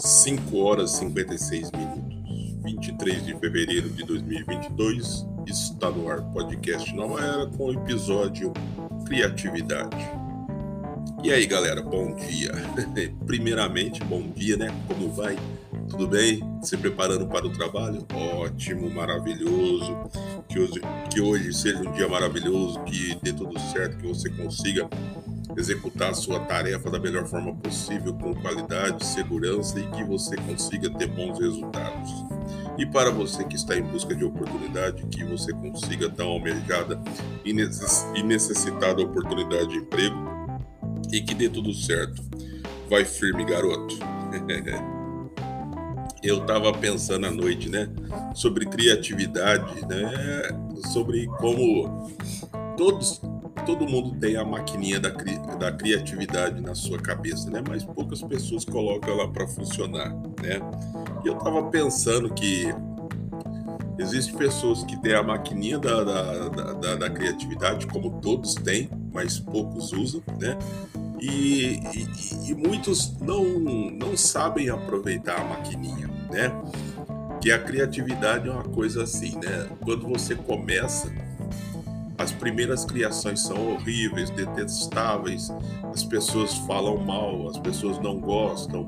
5 horas e 56 minutos. 23 de fevereiro de 2022, está no ar podcast Nova Era com o episódio Criatividade. E aí, galera, bom dia. Primeiramente, bom dia, né? Como vai? Tudo bem? Se preparando para o trabalho? Ótimo, maravilhoso. Que hoje, que hoje seja um dia maravilhoso, que dê tudo certo, que você consiga executar a sua tarefa da melhor forma possível, com qualidade, segurança e que você consiga ter bons resultados. E para você que está em busca de oportunidade, que você consiga uma almejada e necessitada oportunidade de emprego e que dê tudo certo. Vai firme, garoto. Eu estava pensando à noite, né, sobre criatividade, né, sobre como todos todo mundo tem a maquininha da, cri da criatividade na sua cabeça, né? Mas poucas pessoas colocam ela para funcionar, né? E eu tava pensando que existem pessoas que têm a maquininha da, da, da, da criatividade, como todos têm, mas poucos usam, né? E, e, e, muitos não, não sabem aproveitar a maquininha, né? Que a criatividade é uma coisa assim, né? Quando você começa as primeiras criações são horríveis, detestáveis, as pessoas falam mal, as pessoas não gostam,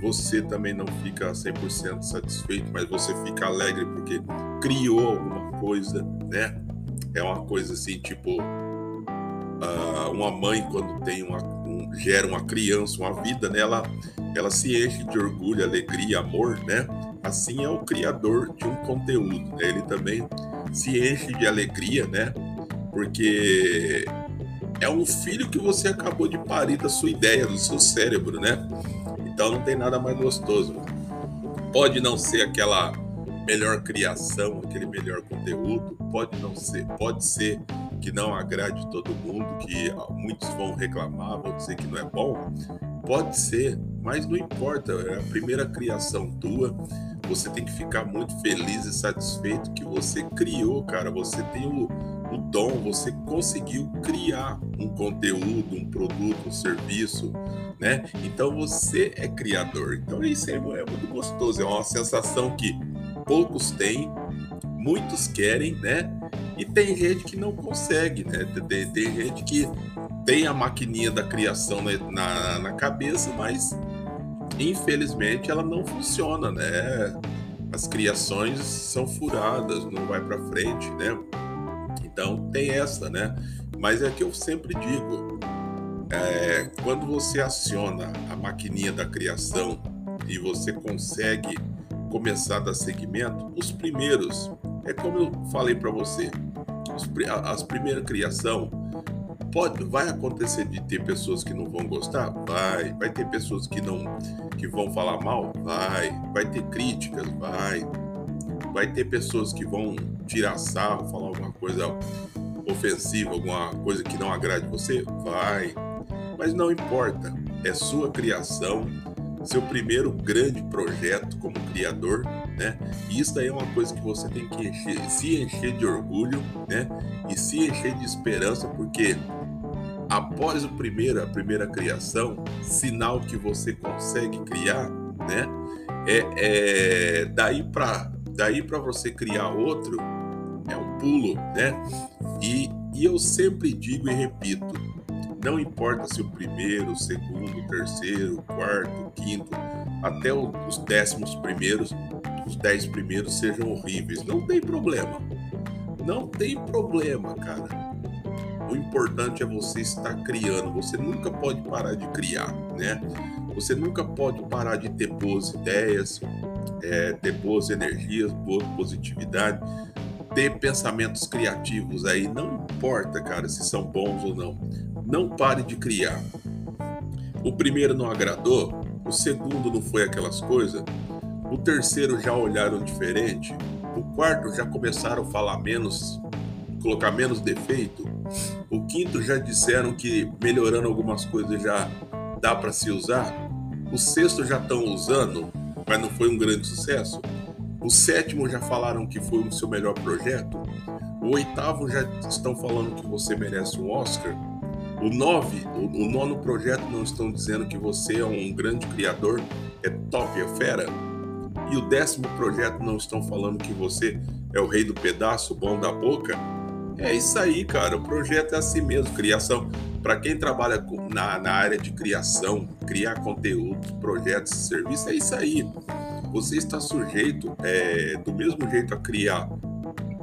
você também não fica 100% satisfeito, mas você fica alegre porque criou alguma coisa, né? É uma coisa assim, tipo, uh, uma mãe quando tem uma, um, gera uma criança, uma vida, né? ela, ela se enche de orgulho, alegria, amor, né? Assim é o criador de um conteúdo, né? Ele também se enche de alegria, né? Porque é um filho que você acabou de parir da sua ideia, do seu cérebro, né? Então não tem nada mais gostoso. Pode não ser aquela melhor criação, aquele melhor conteúdo, pode não ser, pode ser que não agrade todo mundo, que muitos vão reclamar, vão dizer que não é bom, pode ser, mas não importa, é a primeira criação tua, você tem que ficar muito feliz e satisfeito que você criou, cara, você tem o o dom, você conseguiu criar um conteúdo, um produto, um serviço, né? Então você é criador. Então isso é, é muito gostoso, é uma sensação que poucos têm, muitos querem, né? E tem gente que não consegue, né? Tem, tem gente que tem a maquininha da criação na, na, na cabeça, mas infelizmente ela não funciona, né? As criações são furadas, não vai para frente, né? Então tem essa, né? Mas é que eu sempre digo, é, quando você aciona a maquininha da criação e você consegue começar a dar segmento, os primeiros, é como eu falei para você, os, as primeiras criação pode, vai acontecer de ter pessoas que não vão gostar, vai, vai ter pessoas que não que vão falar mal, vai, vai ter críticas, vai, vai ter pessoas que vão tirar sarro, falar alguma coisa ofensiva, alguma coisa que não agrade você? Vai. Mas não importa. É sua criação, seu primeiro grande projeto como criador, né? E isso daí é uma coisa que você tem que encher, se encher de orgulho, né? E se encher de esperança, porque após o primeiro, a primeira criação, sinal que você consegue criar, né? É, é daí para daí para você criar outro é um pulo, né? E, e eu sempre digo e repito, não importa se o primeiro, o segundo, o terceiro, o quarto, o quinto, até os décimos primeiros, os dez primeiros sejam horríveis, não tem problema. Não tem problema, cara. O importante é você estar criando. Você nunca pode parar de criar, né? Você nunca pode parar de ter boas ideias, é, ter boas energias, boa positividade, ter pensamentos criativos aí. Não importa, cara, se são bons ou não. Não pare de criar. O primeiro não agradou, o segundo não foi aquelas coisas, o terceiro já olharam diferente, o quarto já começaram a falar menos, colocar menos defeito, o quinto já disseram que melhorando algumas coisas já dá para se usar, o sexto já estão usando, mas não foi um grande sucesso. O sétimo já falaram que foi o seu melhor projeto. O oitavo já estão falando que você merece um Oscar. O nove, o, o nono projeto não estão dizendo que você é um grande criador, é top, é fera. E o décimo projeto não estão falando que você é o rei do pedaço, bom da boca. É isso aí, cara. O projeto é assim mesmo, criação. Para quem trabalha na, na área de criação, criar conteúdos, projetos, serviços, é isso aí. Você está sujeito, é, do mesmo jeito, a criar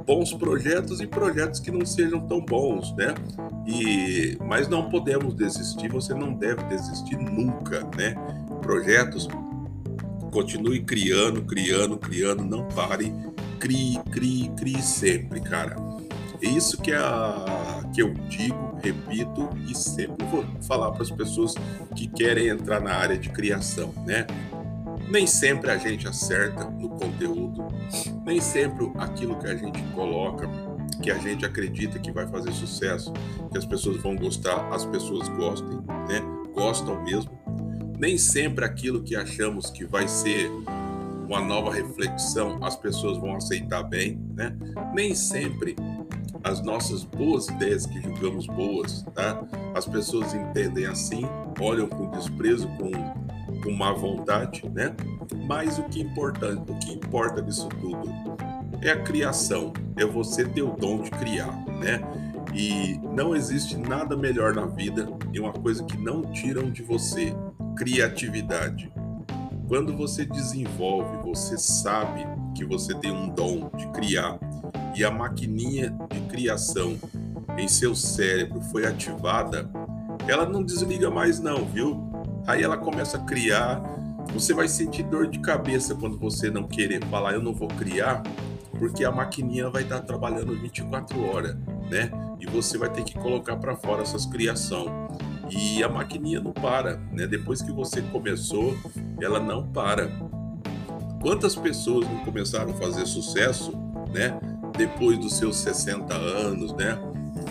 bons projetos e projetos que não sejam tão bons, né? E mas não podemos desistir, você não deve desistir nunca, né? Projetos continue criando, criando, criando, não pare, crie, crie, crie sempre, cara. É isso que, é a, que eu digo, repito e sempre vou falar para as pessoas que querem entrar na área de criação, né? Nem sempre a gente acerta no conteúdo, nem sempre aquilo que a gente coloca, que a gente acredita que vai fazer sucesso, que as pessoas vão gostar, as pessoas gostem, né? Gostam mesmo. Nem sempre aquilo que achamos que vai ser uma nova reflexão, as pessoas vão aceitar bem, né? Nem sempre as nossas boas ideias que julgamos boas, tá? As pessoas entendem assim, olham com desprezo, com com má vontade, né? Mas o que, importante, o que importa disso tudo é a criação, é você ter o dom de criar, né? E não existe nada melhor na vida e uma coisa que não tiram de você: criatividade. Quando você desenvolve, você sabe que você tem um dom de criar e a maquininha de criação em seu cérebro foi ativada, ela não desliga mais não, viu? Aí ela começa a criar. Você vai sentir dor de cabeça quando você não querer falar, eu não vou criar, porque a maquininha vai estar trabalhando 24 horas, né? E você vai ter que colocar para fora essas criações. E a maquininha não para, né? Depois que você começou, ela não para. Quantas pessoas não começaram a fazer sucesso, né? Depois dos seus 60 anos, né?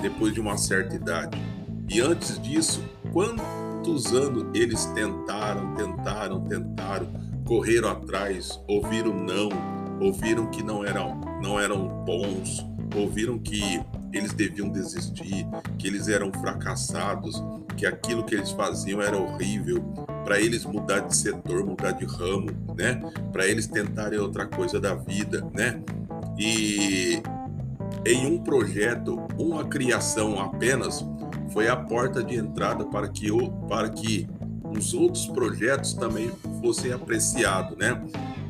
Depois de uma certa idade. E antes disso, quando quantos anos eles tentaram, tentaram, tentaram, correram atrás, ouviram não, ouviram que não eram, não eram bons, ouviram que eles deviam desistir, que eles eram fracassados, que aquilo que eles faziam era horrível, para eles mudar de setor, mudar de ramo, né? Para eles tentarem outra coisa da vida, né? E em um projeto, uma criação apenas, foi a porta de entrada para que, o, para que os outros projetos também fossem apreciados, né?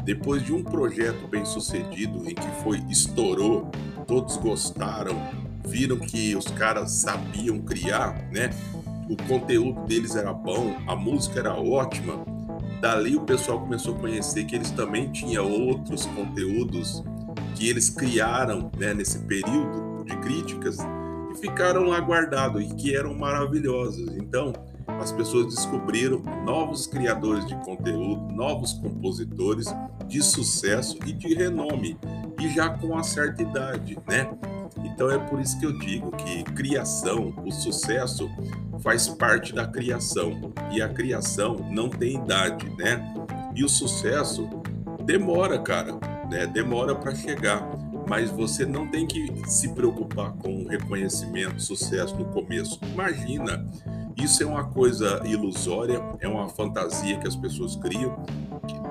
Depois de um projeto bem sucedido em que foi estourou, todos gostaram, viram que os caras sabiam criar, né? O conteúdo deles era bom, a música era ótima. Dali o pessoal começou a conhecer que eles também tinham outros conteúdos que eles criaram né, nesse período de críticas ficaram lá guardados e que eram maravilhosos. Então, as pessoas descobriram novos criadores de conteúdo, novos compositores de sucesso e de renome, e já com uma certa idade, né? Então é por isso que eu digo que criação, o sucesso faz parte da criação, e a criação não tem idade, né? E o sucesso demora, cara, né? Demora para chegar mas você não tem que se preocupar com reconhecimento, sucesso no começo. Imagina, isso é uma coisa ilusória, é uma fantasia que as pessoas criam,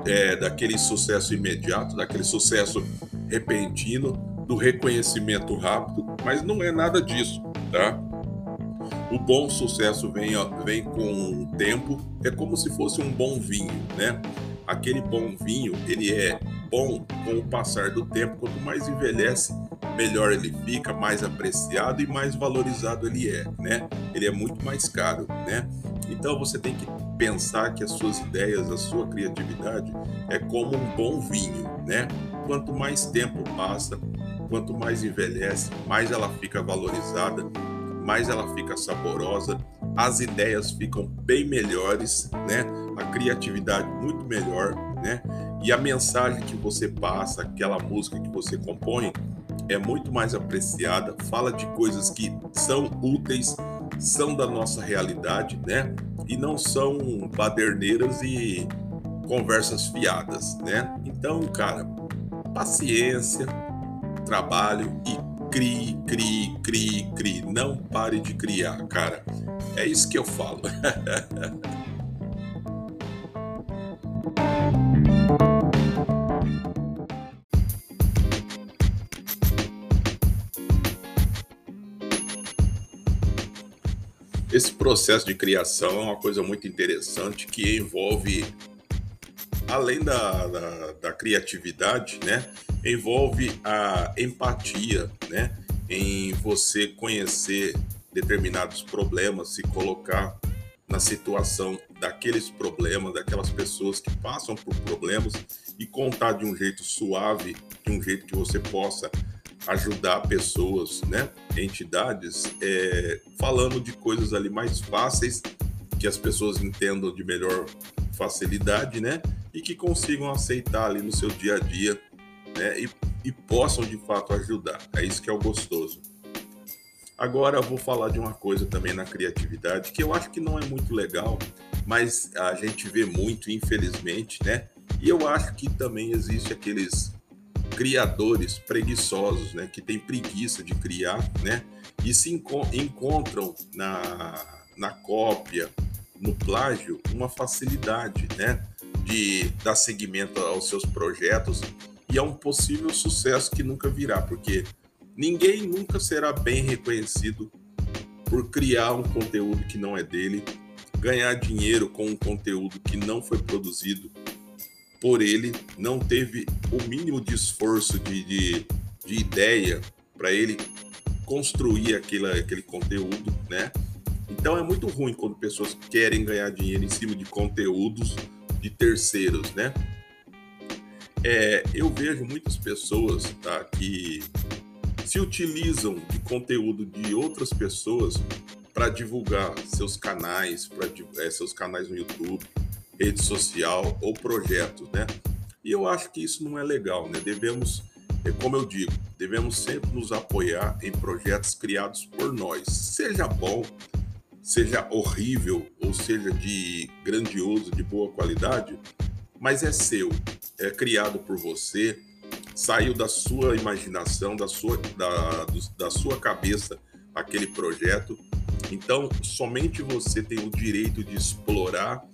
é, daquele sucesso imediato, daquele sucesso repentino, do reconhecimento rápido, mas não é nada disso, tá? O bom sucesso vem, vem com o tempo, é como se fosse um bom vinho, né? Aquele bom vinho, ele é bom com o passar do tempo. Quanto mais envelhece, melhor ele fica, mais apreciado e mais valorizado ele é, né? Ele é muito mais caro, né? Então você tem que pensar que as suas ideias, a sua criatividade é como um bom vinho, né? Quanto mais tempo passa, quanto mais envelhece, mais ela fica valorizada, mais ela fica saborosa, as ideias ficam bem melhores, né? A criatividade muito melhor, né? E a mensagem que você passa, aquela música que você compõe, é muito mais apreciada, fala de coisas que são úteis, são da nossa realidade, né? E não são baderneiras e conversas fiadas, né? Então, cara, paciência, trabalho e crie, crie, crie, crie. Não pare de criar, cara. É isso que eu falo. Esse processo de criação é uma coisa muito interessante que envolve, além da, da, da criatividade, né? Envolve a empatia, né? Em você conhecer determinados problemas, se colocar na situação daqueles problemas, daquelas pessoas que passam por problemas e contar de um jeito suave, de um jeito que você possa ajudar pessoas, né, entidades, é, falando de coisas ali mais fáceis que as pessoas entendam de melhor facilidade, né, e que consigam aceitar ali no seu dia a dia, né, e, e possam de fato ajudar. É isso que é o gostoso. Agora eu vou falar de uma coisa também na criatividade que eu acho que não é muito legal, mas a gente vê muito, infelizmente, né? E eu acho que também existe aqueles criadores preguiçosos, né, que têm preguiça de criar, né, e se enco encontram na, na cópia, no plágio, uma facilidade, né, de dar seguimento aos seus projetos e é um possível sucesso que nunca virá, porque ninguém nunca será bem reconhecido por criar um conteúdo que não é dele, ganhar dinheiro com um conteúdo que não foi produzido por ele, não teve o mínimo de esforço, de, de, de ideia para ele construir aquele, aquele conteúdo, né? Então é muito ruim quando pessoas querem ganhar dinheiro em cima de conteúdos de terceiros, né? É, eu vejo muitas pessoas tá, que se utilizam de conteúdo de outras pessoas para divulgar seus canais, para é, seus canais no YouTube, rede social ou projetos, né? E eu acho que isso não é legal, né? Devemos, é como eu digo, devemos sempre nos apoiar em projetos criados por nós, seja bom, seja horrível ou seja de grandioso, de boa qualidade, mas é seu, é criado por você, saiu da sua imaginação, da sua, da, da sua cabeça aquele projeto. Então, somente você tem o direito de explorar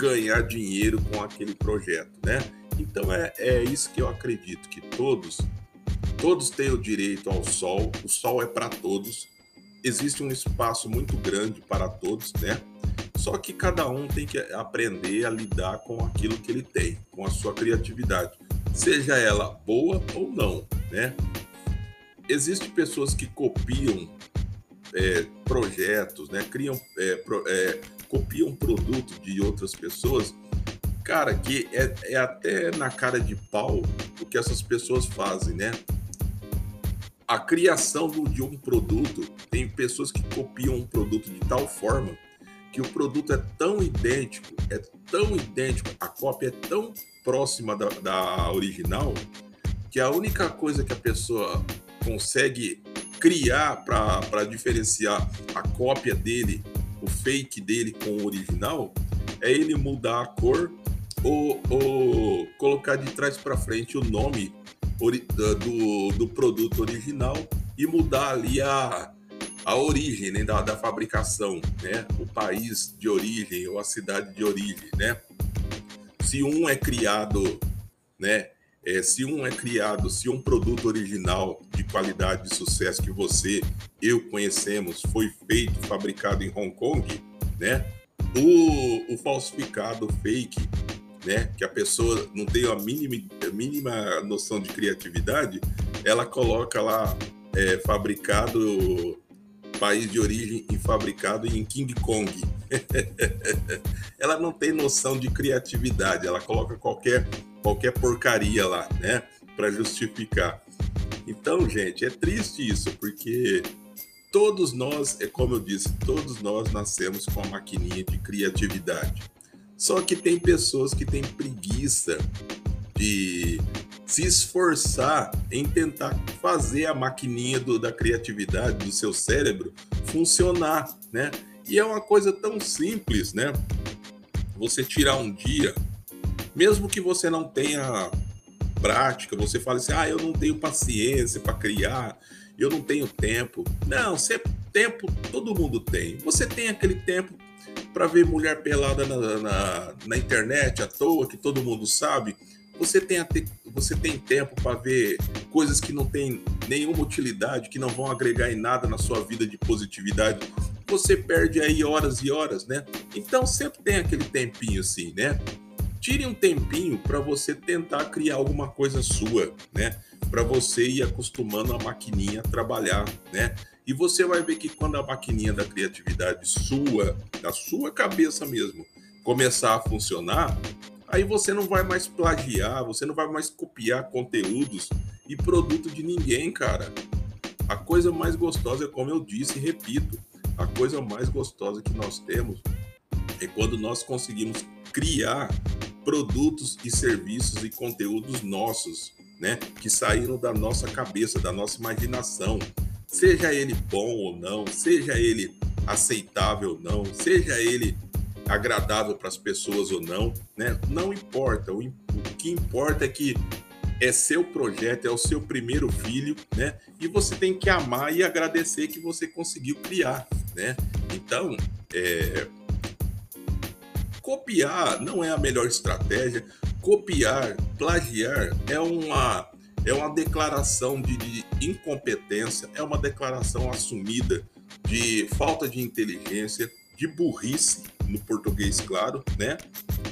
ganhar dinheiro com aquele projeto, né? Então é, é isso que eu acredito que todos todos têm o direito ao sol, o sol é para todos. Existe um espaço muito grande para todos, né? Só que cada um tem que aprender a lidar com aquilo que ele tem, com a sua criatividade, seja ela boa ou não, né? Existem pessoas que copiam é, projetos, né? Criam, é, pro, é, copiam produto de outras pessoas, cara, que é, é até na cara de pau o que essas pessoas fazem, né? A criação de um produto, tem pessoas que copiam um produto de tal forma que o produto é tão idêntico, é tão idêntico, a cópia é tão próxima da, da original, que a única coisa que a pessoa consegue criar para diferenciar a cópia dele o fake dele com o original é ele mudar a cor ou, ou colocar de trás para frente o nome do, do produto original e mudar ali a, a origem né, da, da fabricação, né? o país de origem ou a cidade de origem. Né? Se um é criado, né? É, se um é criado, se um produto original de qualidade de sucesso que você, eu conhecemos, foi feito, fabricado em Hong Kong, né? O, o falsificado fake, né? Que a pessoa não tem a mínima, a mínima noção de criatividade, ela coloca lá é, fabricado país de origem e fabricado em King Kong. ela não tem noção de criatividade, ela coloca qualquer qualquer porcaria lá, né, para justificar. Então, gente, é triste isso, porque todos nós, é como eu disse, todos nós nascemos com a maquininha de criatividade. Só que tem pessoas que têm preguiça de se esforçar em tentar fazer a maquininha do, da criatividade do seu cérebro funcionar, né? E é uma coisa tão simples, né? Você tirar um dia mesmo que você não tenha prática, você fala assim: ah, eu não tenho paciência para criar, eu não tenho tempo. Não, você tempo todo mundo tem. Você tem aquele tempo para ver mulher pelada na, na, na, internet à toa, que todo mundo sabe. Você tem, você tem tempo para ver coisas que não têm nenhuma utilidade, que não vão agregar em nada na sua vida de positividade. Você perde aí horas e horas, né? Então sempre tem aquele tempinho assim, né? Tire um tempinho para você tentar criar alguma coisa sua, né? Para você ir acostumando a maquininha a trabalhar, né? E você vai ver que quando a maquininha da criatividade sua, da sua cabeça mesmo, começar a funcionar, aí você não vai mais plagiar, você não vai mais copiar conteúdos e produto de ninguém, cara. A coisa mais gostosa, como eu disse e repito, a coisa mais gostosa que nós temos é quando nós conseguimos criar produtos e serviços e conteúdos nossos, né, que saíram da nossa cabeça, da nossa imaginação, seja ele bom ou não, seja ele aceitável ou não, seja ele agradável para as pessoas ou não, né? Não importa. O, que importa é que é seu projeto, é o seu primeiro filho, né? E você tem que amar e agradecer que você conseguiu criar, né? Então, é, copiar não é a melhor estratégia. Copiar, plagiar é uma é uma declaração de, de incompetência, é uma declaração assumida de falta de inteligência, de burrice, no português, claro, né?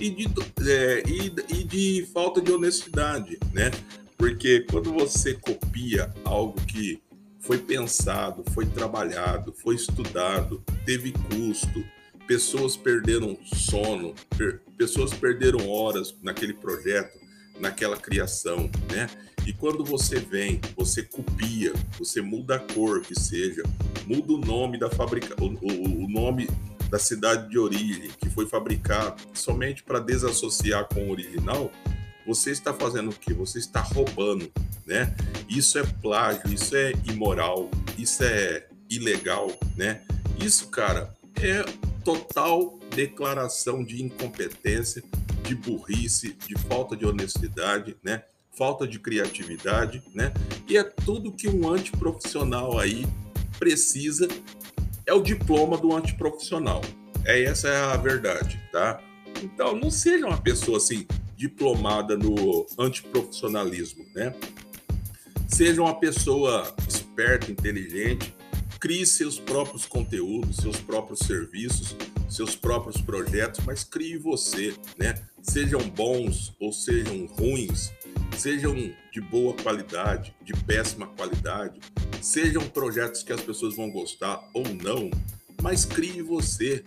E de, é, e, e de falta de honestidade, né? Porque quando você copia algo que foi pensado, foi trabalhado, foi estudado, teve custo, pessoas perderam sono, per, pessoas perderam horas naquele projeto, naquela criação, né? E quando você vem, você copia, você muda a cor que seja, muda o nome da fábrica, o, o, o nome da cidade de origem, que foi fabricado somente para desassociar com o original, você está fazendo o quê? Você está roubando, né? Isso é plágio, isso é imoral, isso é ilegal, né? Isso, cara, é total declaração de incompetência, de burrice, de falta de honestidade, né? Falta de criatividade, né? E é tudo que um antiprofissional aí precisa é o diploma do antiprofissional. É essa é a verdade, tá? Então não seja uma pessoa assim diplomada no antiprofissionalismo, né? Seja uma pessoa esperta, inteligente, crie seus próprios conteúdos, seus próprios serviços, seus próprios projetos, mas crie você, né? Sejam bons ou sejam ruins, sejam de boa qualidade, de péssima qualidade, sejam projetos que as pessoas vão gostar ou não, mas crie você.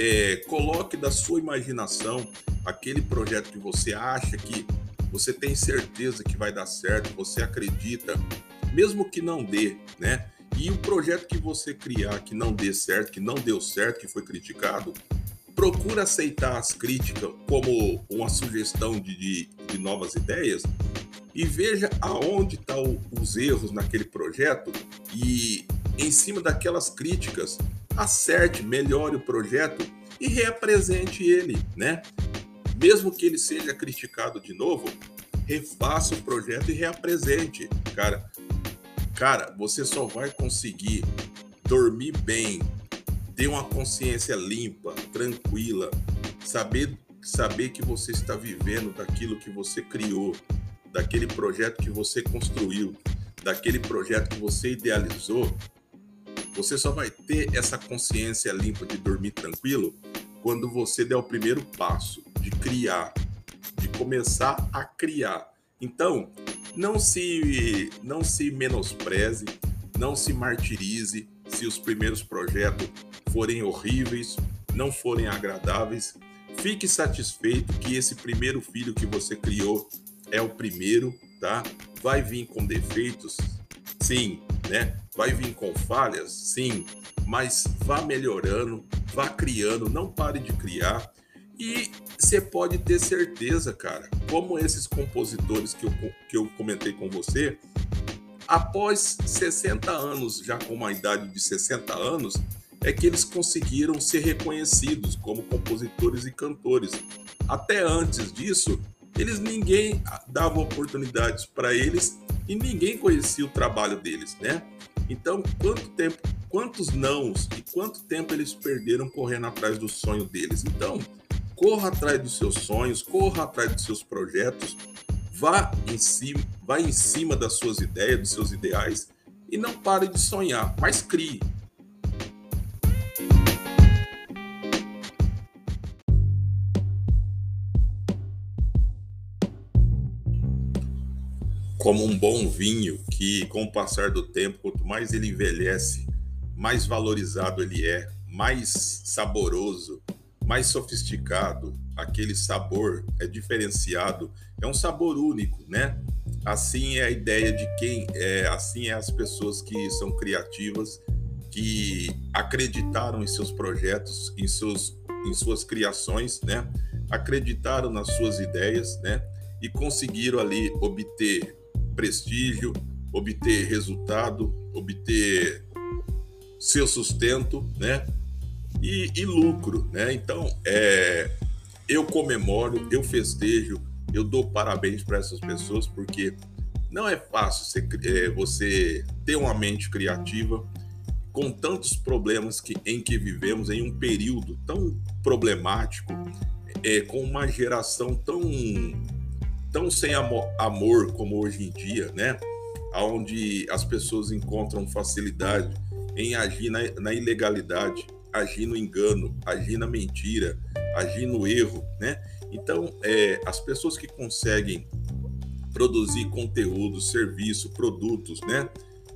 É, coloque da sua imaginação aquele projeto que você acha que você tem certeza que vai dar certo, você acredita, mesmo que não dê, né? E o projeto que você criar que não dê certo, que não deu certo, que foi criticado, procura aceitar as críticas como uma sugestão de, de, de novas ideias e veja aonde estão tá os erros naquele projeto e em cima daquelas críticas acerte, melhore o projeto e reapresente ele, né? Mesmo que ele seja criticado de novo, refaça o projeto e reapresente, cara. Cara, você só vai conseguir dormir bem, ter uma consciência limpa, tranquila, saber saber que você está vivendo daquilo que você criou, daquele projeto que você construiu, daquele projeto que você idealizou, você só vai ter essa consciência limpa de dormir tranquilo quando você der o primeiro passo de criar, de começar a criar. Então, não se não se menospreze, não se martirize se os primeiros projetos forem horríveis, não forem agradáveis. Fique satisfeito que esse primeiro filho que você criou é o primeiro, tá? Vai vir com defeitos, sim, né? Vai vir com falhas, sim, mas vá melhorando, vá criando, não pare de criar. E você pode ter certeza, cara, como esses compositores que eu, que eu comentei com você, após 60 anos, já com uma idade de 60 anos, é que eles conseguiram ser reconhecidos como compositores e cantores. Até antes disso, eles ninguém dava oportunidades para eles e ninguém conhecia o trabalho deles, né? Então, quanto tempo, quantos nãos e quanto tempo eles perderam correndo atrás do sonho deles? Então, corra atrás dos seus sonhos, corra atrás dos seus projetos, vá em cima, vá em cima das suas ideias, dos seus ideais e não pare de sonhar, mas crie. como um bom vinho que, com o passar do tempo, quanto mais ele envelhece, mais valorizado ele é, mais saboroso, mais sofisticado, aquele sabor é diferenciado, é um sabor único, né? Assim é a ideia de quem é, assim é as pessoas que são criativas, que acreditaram em seus projetos, em seus em suas criações, né? Acreditaram nas suas ideias, né? E conseguiram ali obter prestígio, obter resultado, obter seu sustento, né? E, e lucro, né? Então, é, eu comemoro, eu festejo, eu dou parabéns para essas pessoas porque não é fácil você, é, você ter uma mente criativa com tantos problemas que, em que vivemos em um período tão problemático, é, com uma geração tão tão sem amor, amor como hoje em dia, né? Onde as pessoas encontram facilidade em agir na, na ilegalidade, agir no engano, agir na mentira, agir no erro, né? Então, é, as pessoas que conseguem produzir conteúdo, serviço, produtos, né?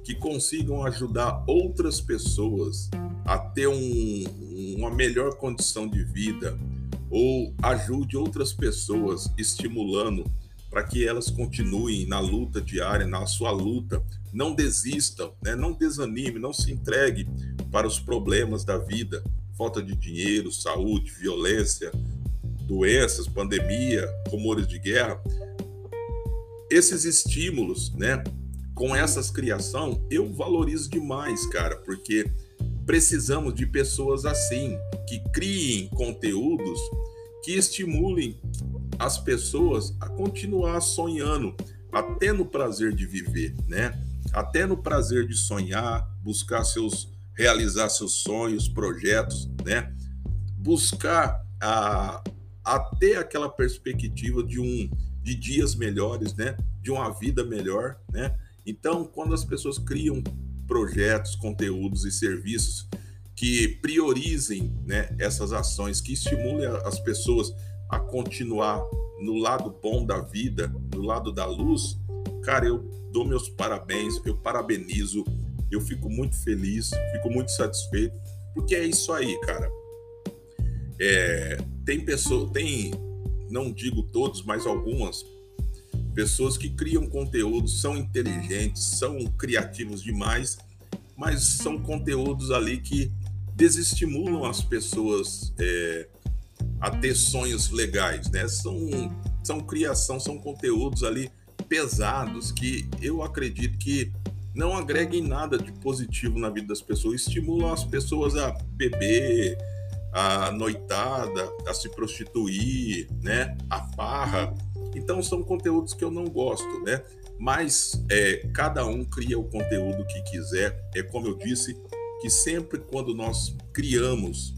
Que consigam ajudar outras pessoas a ter um, uma melhor condição de vida ou ajude outras pessoas estimulando para que elas continuem na luta diária, na sua luta, não desistam, né? não desanime, não se entregue para os problemas da vida, falta de dinheiro, saúde, violência, doenças, pandemia, rumores de guerra. Esses estímulos, né, com essas criação, eu valorizo demais, cara, porque precisamos de pessoas assim, que criem conteúdos que estimulem as pessoas a continuar sonhando, até no prazer de viver, né? Até no prazer de sonhar, buscar seus realizar seus sonhos, projetos, né? Buscar a, a ter aquela perspectiva de um de dias melhores, né? De uma vida melhor, né? Então, quando as pessoas criam projetos, conteúdos e serviços que priorizem né, essas ações, que estimulem as pessoas a continuar no lado bom da vida, no lado da luz, cara, eu dou meus parabéns, eu parabenizo, eu fico muito feliz, fico muito satisfeito, porque é isso aí, cara. É, tem pessoas, tem, não digo todos, mas algumas pessoas que criam conteúdo, são inteligentes, são criativos demais, mas são conteúdos ali que desestimulam as pessoas é, a ter sonhos legais, né? São, são criação, são conteúdos ali pesados que eu acredito que não agreguem nada de positivo na vida das pessoas, estimulam as pessoas a beber, a noitada, a se prostituir, né? A farra. Então são conteúdos que eu não gosto, né? Mas é, cada um cria o conteúdo que quiser. É como eu disse, que sempre quando nós criamos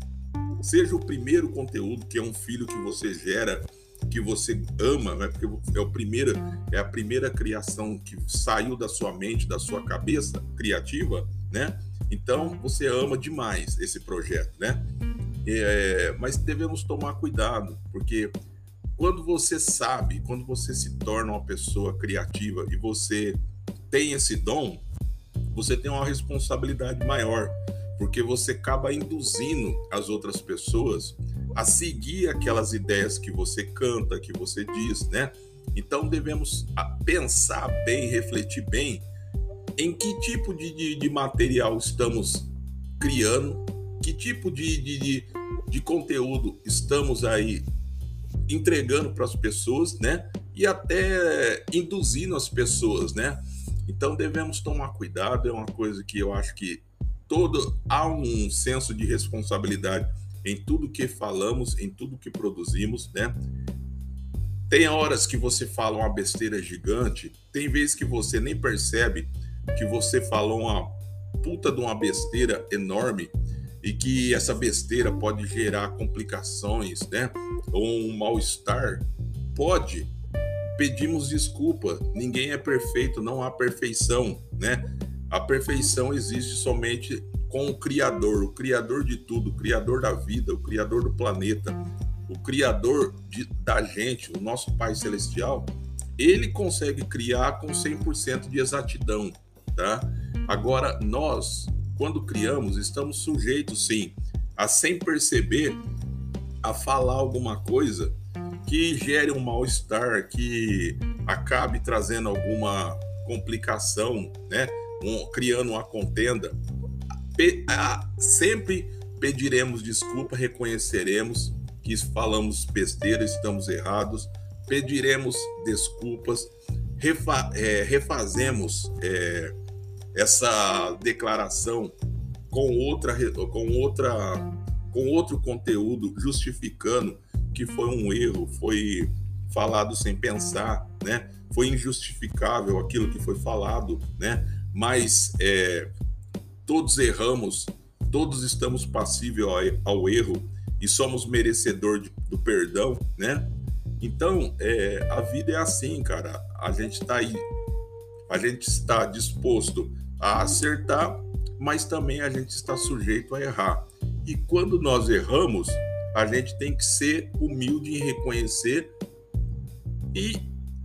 Seja o primeiro conteúdo, que é um filho que você gera, que você ama, né? porque é, o primeiro, é a primeira criação que saiu da sua mente, da sua cabeça criativa, né? Então você ama demais esse projeto, né? É, mas devemos tomar cuidado, porque quando você sabe, quando você se torna uma pessoa criativa e você tem esse dom, você tem uma responsabilidade maior porque você acaba induzindo as outras pessoas a seguir aquelas ideias que você canta, que você diz, né? Então devemos pensar bem, refletir bem em que tipo de, de, de material estamos criando, que tipo de, de, de conteúdo estamos aí entregando para as pessoas, né? E até induzindo as pessoas, né? Então devemos tomar cuidado, é uma coisa que eu acho que todo há um senso de responsabilidade em tudo que falamos, em tudo que produzimos, né? Tem horas que você fala uma besteira gigante, tem vezes que você nem percebe que você falou uma puta de uma besteira enorme e que essa besteira pode gerar complicações, né? Ou um mal-estar, pode. Pedimos desculpa. Ninguém é perfeito, não há perfeição, né? A perfeição existe somente com o Criador, o Criador de tudo, o Criador da vida, o Criador do planeta, o Criador de, da gente, o nosso Pai Celestial. Ele consegue criar com 100% de exatidão, tá? Agora, nós, quando criamos, estamos sujeitos, sim, a sem perceber, a falar alguma coisa que gere um mal-estar, que acabe trazendo alguma complicação, né? Um, criando uma contenda. Sempre pediremos desculpa, reconheceremos que falamos besteira, estamos errados, pediremos desculpas, refa é, refazemos é, essa declaração com outra com outra com outro conteúdo justificando que foi um erro, foi falado sem pensar, né? Foi injustificável aquilo que foi falado, né? Mas é, todos erramos, todos estamos passíveis ao, ao erro e somos merecedor de, do perdão, né? Então, é, a vida é assim, cara. A gente está aí, a gente está disposto a acertar, mas também a gente está sujeito a errar. E quando nós erramos, a gente tem que ser humilde em reconhecer e,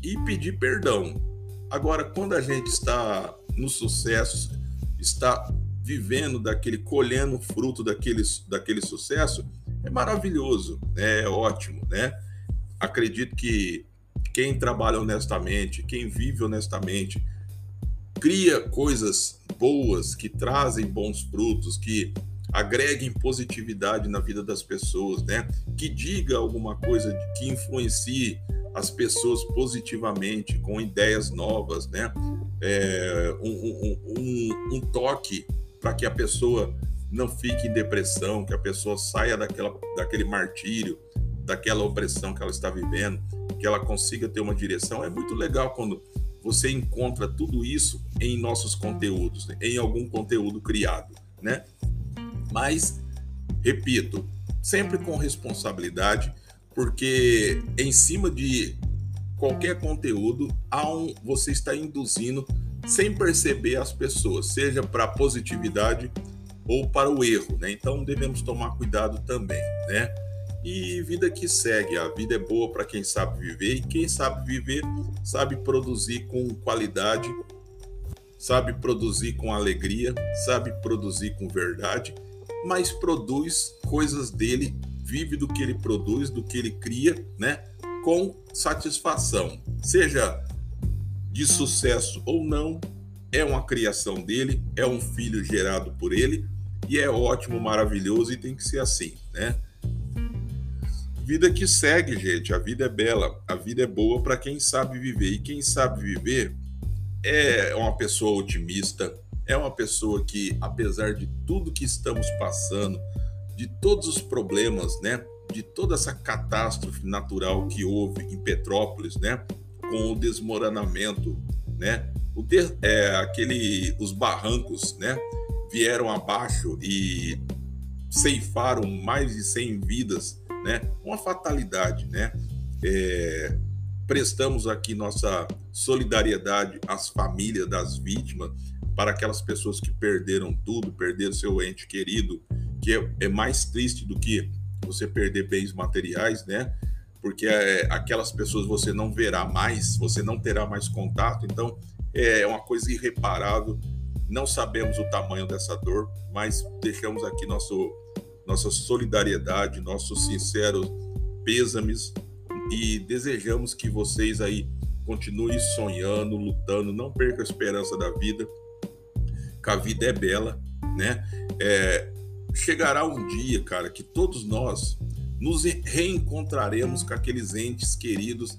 e pedir perdão. Agora, quando a gente está no sucesso, está vivendo daquele, colhendo fruto daquele, daquele sucesso, é maravilhoso, né? é ótimo, né? Acredito que quem trabalha honestamente, quem vive honestamente, cria coisas boas que trazem bons frutos, que agreguem positividade na vida das pessoas, né? Que diga alguma coisa que influencie as pessoas positivamente, com ideias novas, né? É, um, um, um, um toque para que a pessoa não fique em depressão, que a pessoa saia daquela, daquele martírio, daquela opressão que ela está vivendo, que ela consiga ter uma direção. É muito legal quando você encontra tudo isso em nossos conteúdos, né? em algum conteúdo criado, né? Mas, repito, sempre com responsabilidade, porque em cima de qualquer conteúdo, há um, você está induzindo sem perceber as pessoas, seja para positividade ou para o erro, né? Então devemos tomar cuidado também, né? E vida que segue, a vida é boa para quem sabe viver e quem sabe viver sabe produzir com qualidade, sabe produzir com alegria, sabe produzir com verdade, mas produz coisas dele, vive do que ele produz, do que ele cria, né? Com satisfação, seja de sucesso ou não, é uma criação dele, é um filho gerado por ele e é ótimo, maravilhoso e tem que ser assim, né? Vida que segue, gente. A vida é bela, a vida é boa para quem sabe viver. E quem sabe viver é uma pessoa otimista, é uma pessoa que, apesar de tudo que estamos passando, de todos os problemas, né, de toda essa catástrofe natural que houve em Petrópolis, né, com o desmoronamento, né, o de, é, aquele, os barrancos, né, vieram abaixo e ceifaram mais de 100 vidas né? Uma fatalidade, né? É, prestamos aqui nossa solidariedade às famílias das vítimas, para aquelas pessoas que perderam tudo, perderam seu ente querido, que é, é mais triste do que você perder bens materiais, né? Porque é, aquelas pessoas você não verá mais, você não terá mais contato, então é uma coisa irreparável. Não sabemos o tamanho dessa dor, mas deixamos aqui nosso nossa solidariedade, nossos sinceros pêsames e desejamos que vocês aí continuem sonhando, lutando, não percam a esperança da vida, que a vida é bela, né? É, chegará um dia, cara, que todos nós nos reencontraremos com aqueles entes queridos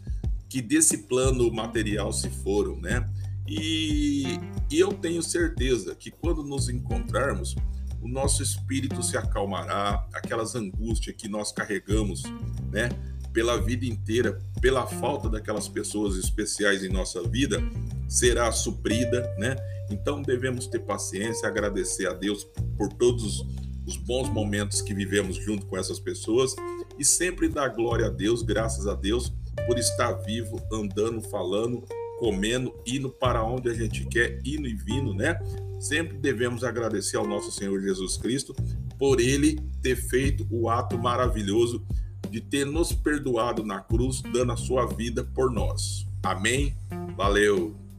que desse plano material se foram, né? E, e eu tenho certeza que quando nos encontrarmos, o nosso espírito se acalmará, aquelas angústias que nós carregamos, né, pela vida inteira, pela falta daquelas pessoas especiais em nossa vida, será suprida, né? Então devemos ter paciência, agradecer a Deus por todos os bons momentos que vivemos junto com essas pessoas e sempre dar glória a Deus, graças a Deus, por estar vivo, andando, falando, comendo, indo para onde a gente quer, indo e vindo, né? Sempre devemos agradecer ao nosso Senhor Jesus Cristo por ele ter feito o ato maravilhoso de ter nos perdoado na cruz, dando a sua vida por nós. Amém? Valeu!